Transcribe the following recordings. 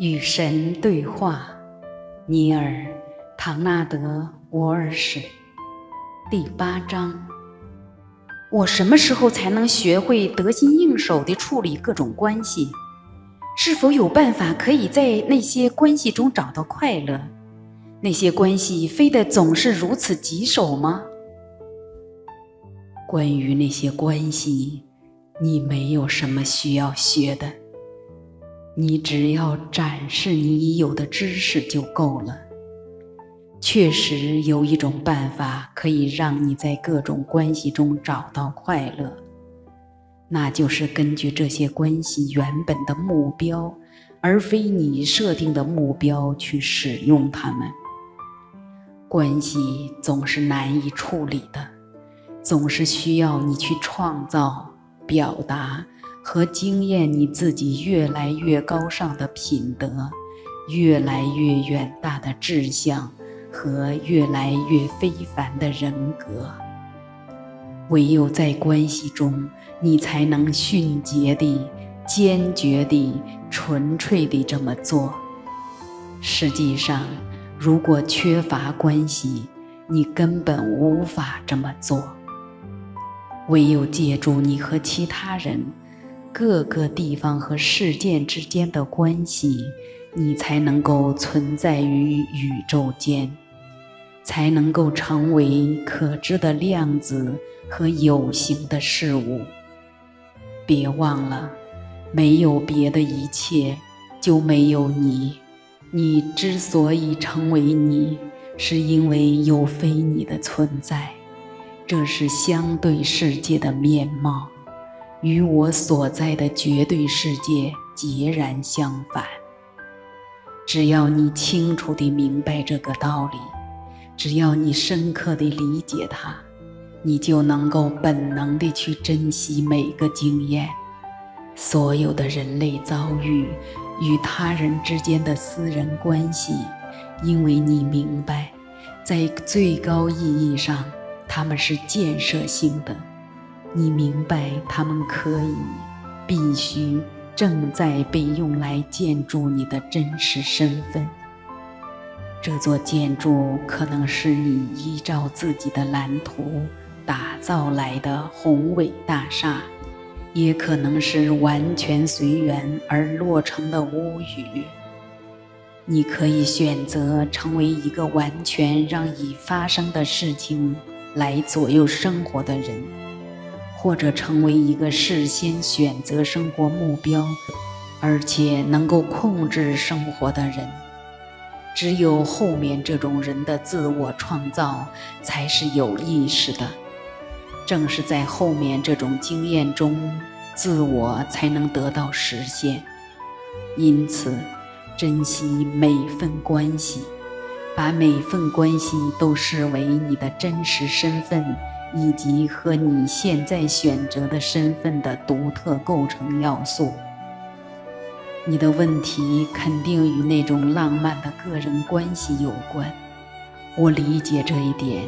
与神对话，尼尔·唐纳德·沃尔什，第八章。我什么时候才能学会得心应手地处理各种关系？是否有办法可以在那些关系中找到快乐？那些关系非得总是如此棘手吗？关于那些关系，你没有什么需要学的。你只要展示你已有的知识就够了。确实有一种办法可以让你在各种关系中找到快乐，那就是根据这些关系原本的目标，而非你设定的目标去使用它们。关系总是难以处理的，总是需要你去创造、表达。和经验你自己越来越高尚的品德，越来越远大的志向和越来越非凡的人格。唯有在关系中，你才能迅捷地、坚决地、纯粹地这么做。实际上，如果缺乏关系，你根本无法这么做。唯有借助你和其他人。各个地方和事件之间的关系，你才能够存在于宇宙间，才能够成为可知的量子和有形的事物。别忘了，没有别的一切，就没有你。你之所以成为你，是因为有非你的存在。这是相对世界的面貌。与我所在的绝对世界截然相反。只要你清楚地明白这个道理，只要你深刻地理解它，你就能够本能地去珍惜每个经验，所有的人类遭遇与他人之间的私人关系，因为你明白，在最高意义上，他们是建设性的。你明白，他们可以、必须、正在被用来建筑你的真实身份。这座建筑可能是你依照自己的蓝图打造来的宏伟大厦，也可能是完全随缘而落成的屋宇。你可以选择成为一个完全让已发生的事情来左右生活的人。或者成为一个事先选择生活目标，而且能够控制生活的人，只有后面这种人的自我创造才是有意识的。正是在后面这种经验中，自我才能得到实现。因此，珍惜每份关系，把每份关系都视为你的真实身份。以及和你现在选择的身份的独特构成要素。你的问题肯定与那种浪漫的个人关系有关，我理解这一点。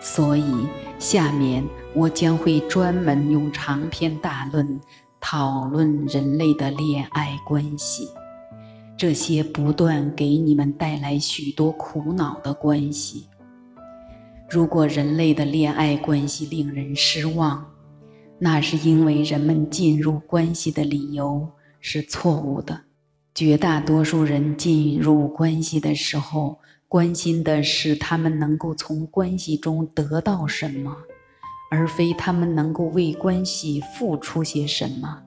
所以，下面我将会专门用长篇大论讨论人类的恋爱关系，这些不断给你们带来许多苦恼的关系。如果人类的恋爱关系令人失望，那是因为人们进入关系的理由是错误的。绝大多数人进入关系的时候，关心的是他们能够从关系中得到什么，而非他们能够为关系付出些什么。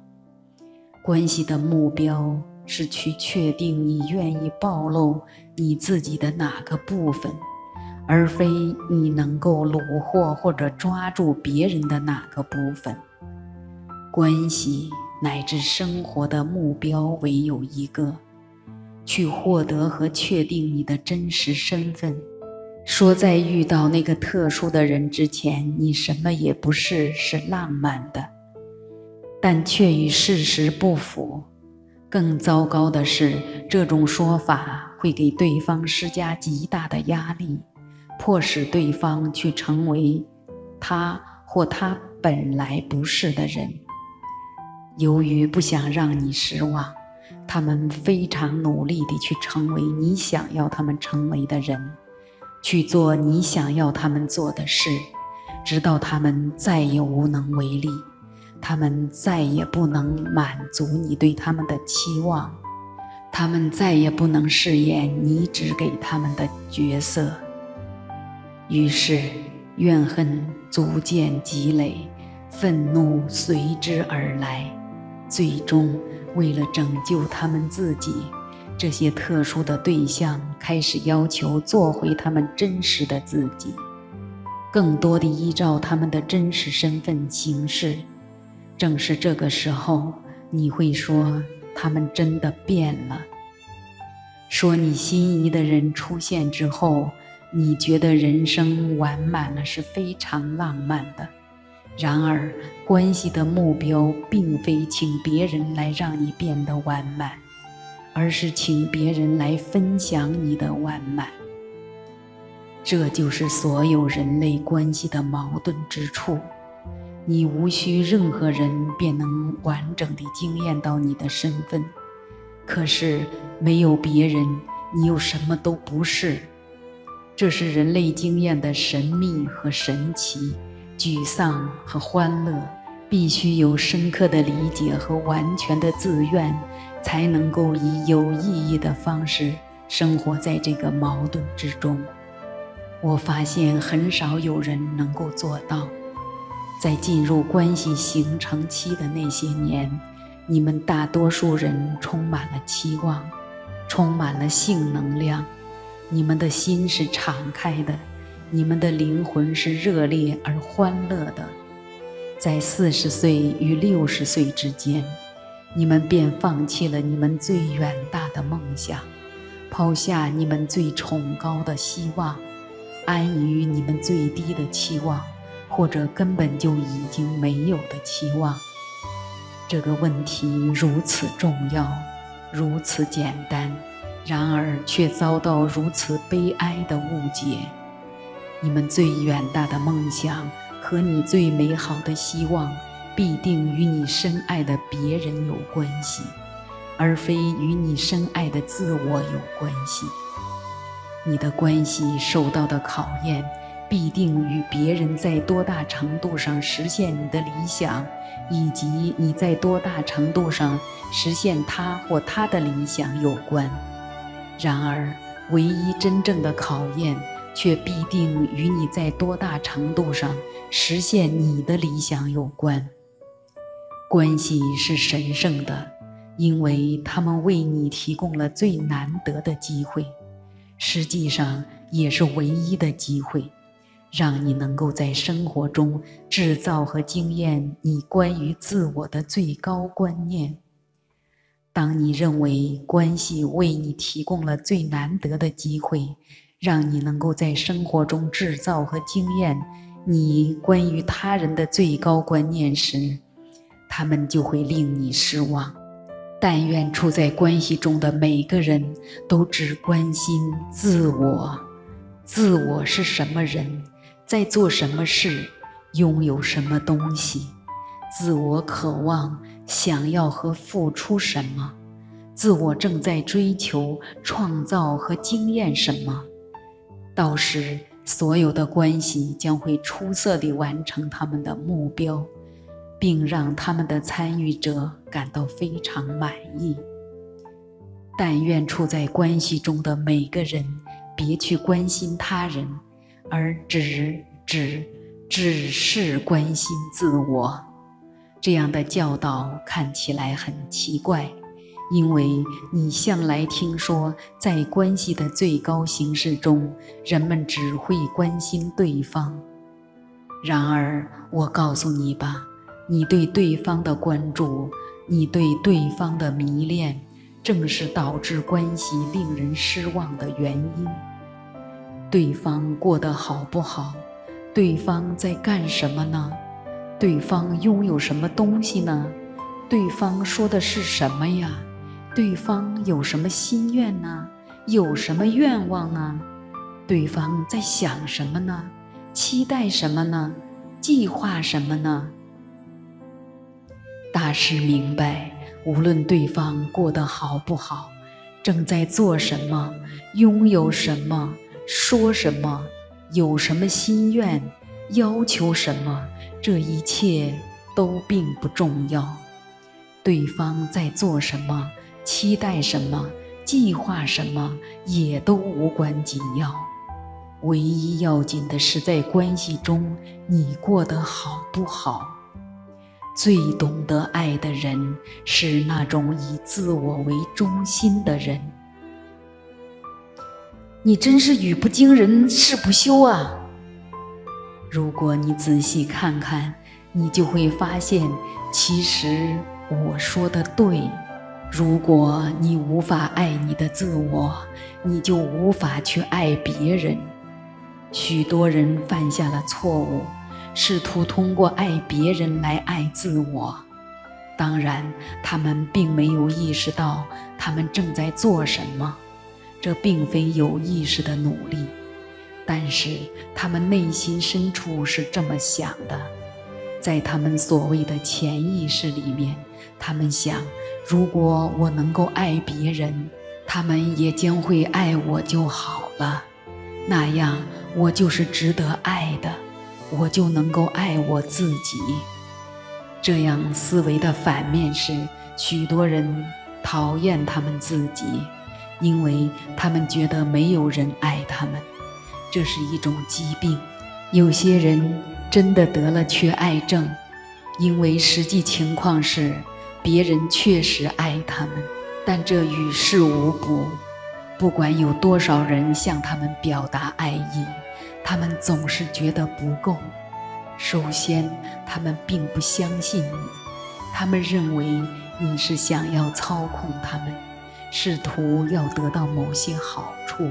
关系的目标是去确定你愿意暴露你自己的哪个部分。而非你能够虏获或者抓住别人的哪个部分。关系乃至生活的目标唯有一个：去获得和确定你的真实身份。说在遇到那个特殊的人之前，你什么也不是，是浪漫的，但却与事实不符。更糟糕的是，这种说法会给对方施加极大的压力。迫使对方去成为他或他本来不是的人。由于不想让你失望，他们非常努力地去成为你想要他们成为的人，去做你想要他们做的事，直到他们再也无能为力，他们再也不能满足你对他们的期望，他们再也不能饰演你指给他们的角色。于是，怨恨逐渐积累，愤怒随之而来，最终。为了拯救他们自己，这些特殊的对象开始要求做回他们真实的自己，更多的依照他们的真实身份行事。正是这个时候，你会说他们真的变了。说你心仪的人出现之后，你觉得人生完满了，是非常浪漫的。然而，关系的目标并非请别人来让你变得完满，而是请别人来分享你的完满。这就是所有人类关系的矛盾之处。你无需任何人便能完整地惊艳到你的身份，可是没有别人，你又什么都不是。这是人类经验的神秘和神奇。沮丧和欢乐，必须有深刻的理解和完全的自愿，才能够以有意义的方式生活在这个矛盾之中。我发现很少有人能够做到。在进入关系形成期的那些年，你们大多数人充满了期望，充满了性能量，你们的心是敞开的。你们的灵魂是热烈而欢乐的，在四十岁与六十岁之间，你们便放弃了你们最远大的梦想，抛下你们最崇高的希望，安于你们最低的期望，或者根本就已经没有的期望。这个问题如此重要，如此简单，然而却遭到如此悲哀的误解。你们最远大的梦想和你最美好的希望，必定与你深爱的别人有关系，而非与你深爱的自我有关系。你的关系受到的考验，必定与别人在多大程度上实现你的理想，以及你在多大程度上实现他或他的理想有关。然而，唯一真正的考验。却必定与你在多大程度上实现你的理想有关。关系是神圣的，因为他们为你提供了最难得的机会，实际上也是唯一的机会，让你能够在生活中制造和经验你关于自我的最高观念。当你认为关系为你提供了最难得的机会，让你能够在生活中制造和经验你关于他人的最高观念时，他们就会令你失望。但愿处在关系中的每个人都只关心自我：自我是什么人，在做什么事，拥有什么东西；自我渴望、想要和付出什么；自我正在追求、创造和经验什么。到时，所有的关系将会出色地完成他们的目标，并让他们的参与者感到非常满意。但愿处在关系中的每个人别去关心他人，而只只只是关心自我。这样的教导看起来很奇怪。因为你向来听说，在关系的最高形式中，人们只会关心对方。然而，我告诉你吧，你对对方的关注，你对对方的迷恋，正是导致关系令人失望的原因。对方过得好不好？对方在干什么呢？对方拥有什么东西呢？对方说的是什么呀？对方有什么心愿呢？有什么愿望呢？对方在想什么呢？期待什么呢？计划什么呢？大师明白，无论对方过得好不好，正在做什么，拥有什么，说什么，有什么心愿，要求什么，这一切都并不重要。对方在做什么，期待什么，计划什么，也都无关紧要。唯一要紧的是，在关系中你过得好不好。最懂得爱的人，是那种以自我为中心的人。你真是语不惊人誓不休啊！如果你仔细看看，你就会发现，其实我说的对。如果你无法爱你的自我，你就无法去爱别人。许多人犯下了错误。试图通过爱别人来爱自我，当然，他们并没有意识到他们正在做什么，这并非有意识的努力，但是他们内心深处是这么想的，在他们所谓的潜意识里面，他们想：如果我能够爱别人，他们也将会爱我就好了，那样我就是值得爱的。我就能够爱我自己。这样思维的反面是，许多人讨厌他们自己，因为他们觉得没有人爱他们。这是一种疾病。有些人真的得了缺爱症，因为实际情况是，别人确实爱他们，但这于事无补。不管有多少人向他们表达爱意。他们总是觉得不够。首先，他们并不相信你，他们认为你是想要操控他们，试图要得到某些好处。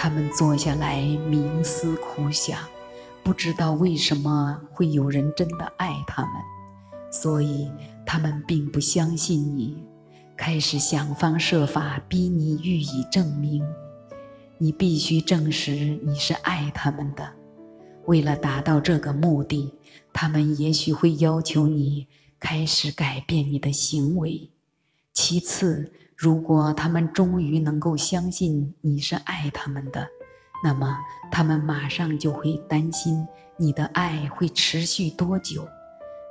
他们坐下来冥思苦想，不知道为什么会有人真的爱他们，所以他们并不相信你，开始想方设法逼你予以证明。你必须证实你是爱他们的。为了达到这个目的，他们也许会要求你开始改变你的行为。其次，如果他们终于能够相信你是爱他们的，那么他们马上就会担心你的爱会持续多久。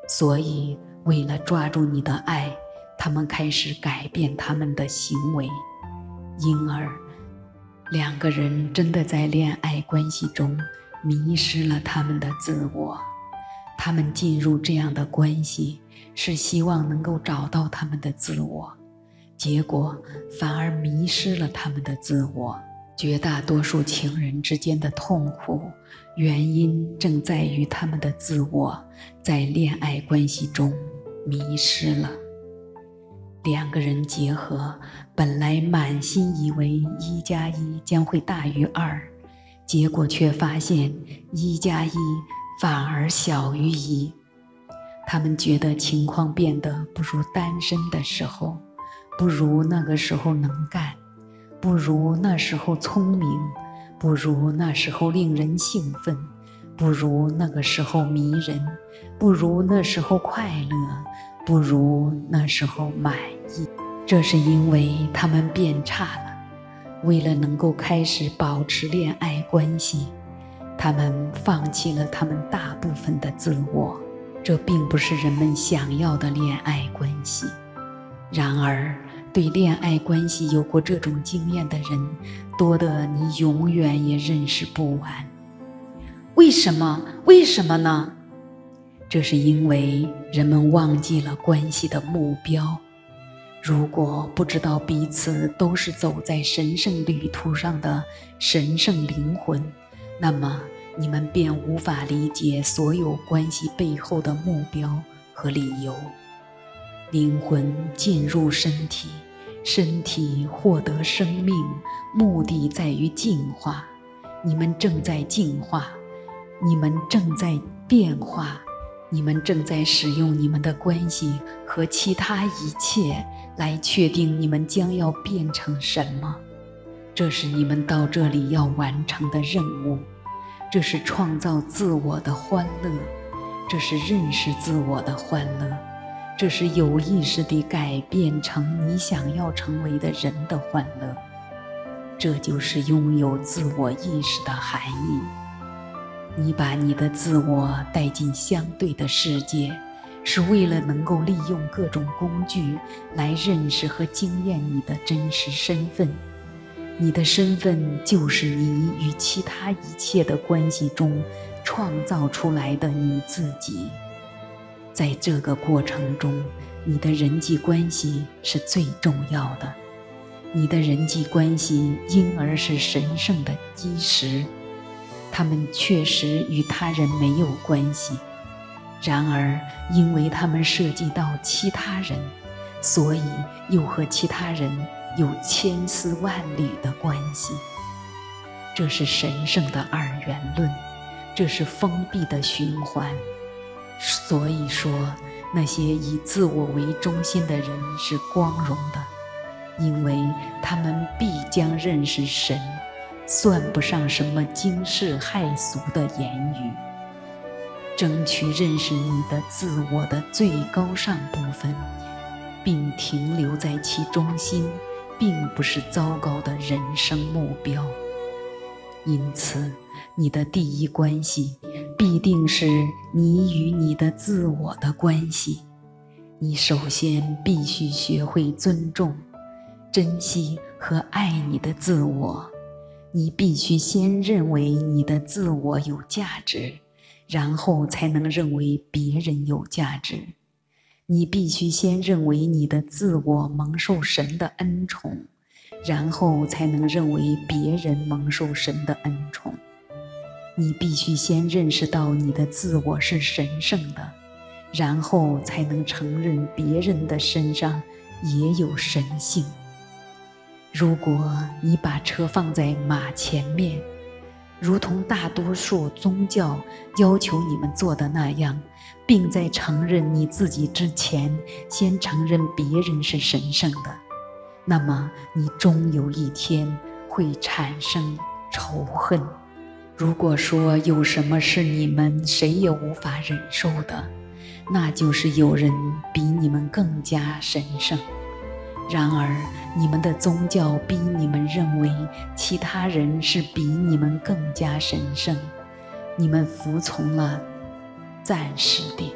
所以，为了抓住你的爱，他们开始改变他们的行为，因而。两个人真的在恋爱关系中迷失了他们的自我，他们进入这样的关系是希望能够找到他们的自我，结果反而迷失了他们的自我。绝大多数情人之间的痛苦原因正在于他们的自我在恋爱关系中迷失了。两个人结合，本来满心以为一加一将会大于二，结果却发现一加一反而小于一。他们觉得情况变得不如单身的时候，不如那个时候能干，不如那时候聪明，不如那时候令人兴奋，不如那个时候迷人，不如那时候快乐。不如那时候满意，这是因为他们变差了。为了能够开始保持恋爱关系，他们放弃了他们大部分的自我。这并不是人们想要的恋爱关系。然而，对恋爱关系有过这种经验的人，多得你永远也认识不完。为什么？为什么呢？这是因为人们忘记了关系的目标。如果不知道彼此都是走在神圣旅途上的神圣灵魂，那么你们便无法理解所有关系背后的目标和理由。灵魂进入身体，身体获得生命，目的在于进化。你们正在进化，你们正在变化。你们正在使用你们的关系和其他一切来确定你们将要变成什么，这是你们到这里要完成的任务，这是创造自我的欢乐，这是认识自我的欢乐，这是有意识地改变成你想要成为的人的欢乐。这就是拥有自我意识的含义。你把你的自我带进相对的世界，是为了能够利用各种工具来认识和经验你的真实身份。你的身份就是你与其他一切的关系中创造出来的你自己。在这个过程中，你的人际关系是最重要的。你的人际关系因而是神圣的基石，他们确实与他人没有关系，然而因为他们涉及到其他人，所以又和其他人有千丝万缕的关系。这是神圣的二元论，这是封闭的循环。所以说，那些以自我为中心的人是光荣的。因为他们必将认识神，算不上什么惊世骇俗的言语。争取认识你的自我的最高尚部分，并停留在其中心，并不是糟糕的人生目标。因此，你的第一关系必定是你与你的自我的关系。你首先必须学会尊重。珍惜和爱你的自我，你必须先认为你的自我有价值，然后才能认为别人有价值。你必须先认为你的自我蒙受神的恩宠，然后才能认为别人蒙受神的恩宠。你必须先认识到你的自我是神圣的，然后才能承认别人的身上也有神性。如果你把车放在马前面，如同大多数宗教要求你们做的那样，并在承认你自己之前，先承认别人是神圣的，那么你终有一天会产生仇恨。如果说有什么是你们谁也无法忍受的，那就是有人比你们更加神圣。然而，你们的宗教逼你们认为其他人是比你们更加神圣，你们服从了，暂时的。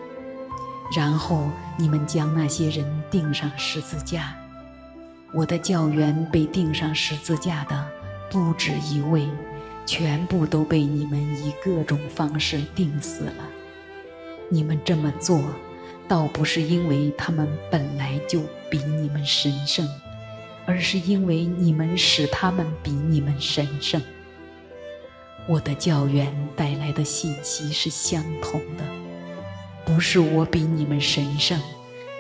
然后你们将那些人钉上十字架。我的教员被钉上十字架的不止一位，全部都被你们以各种方式钉死了。你们这么做。倒不是因为他们本来就比你们神圣，而是因为你们使他们比你们神圣。我的教员带来的信息是相同的，不是我比你们神圣，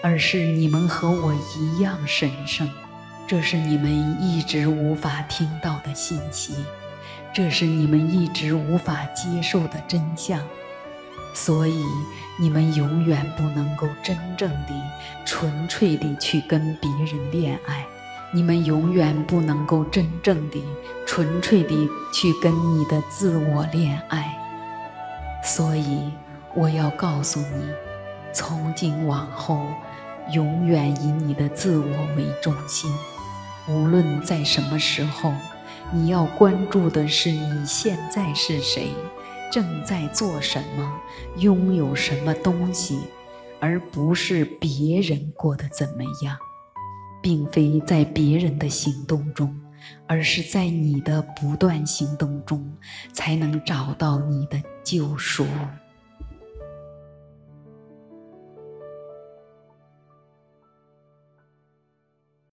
而是你们和我一样神圣。这是你们一直无法听到的信息，这是你们一直无法接受的真相。所以，你们永远不能够真正的、纯粹的去跟别人恋爱；你们永远不能够真正的、纯粹的去跟你的自我恋爱。所以，我要告诉你，从今往后，永远以你的自我为中心。无论在什么时候，你要关注的是你现在是谁。正在做什么，拥有什么东西，而不是别人过得怎么样，并非在别人的行动中，而是在你的不断行动中，才能找到你的救赎。